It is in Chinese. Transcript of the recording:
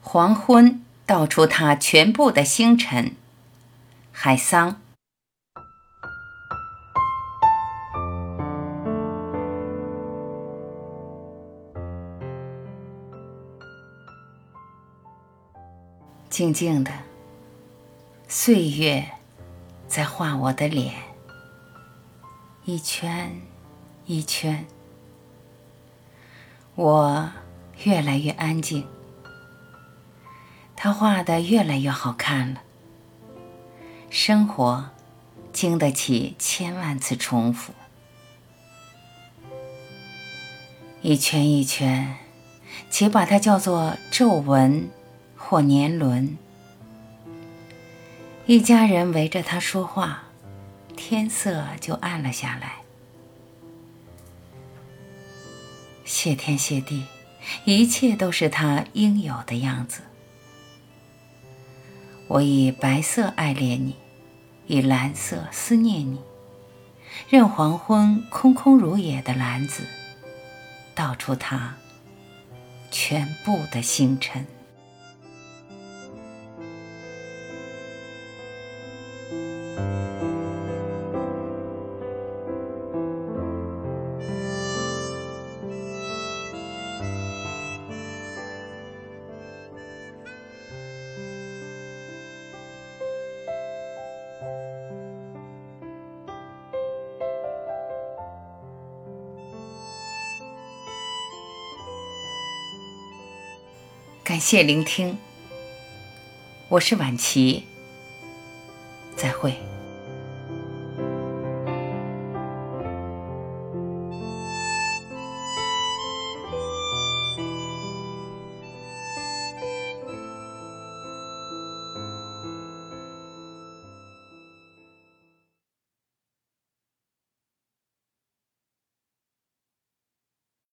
黄昏道出它全部的星辰。海桑。静静的，岁月在画我的脸，一圈一圈，我越来越安静，他画的越来越好看了。生活经得起千万次重复，一圈一圈，且把它叫做皱纹。或年轮，一家人围着他说话，天色就暗了下来。谢天谢地，一切都是他应有的样子。我以白色爱恋你，以蓝色思念你，任黄昏空空如也的篮子，倒出它全部的星辰。感谢聆听，我是晚琪，再会。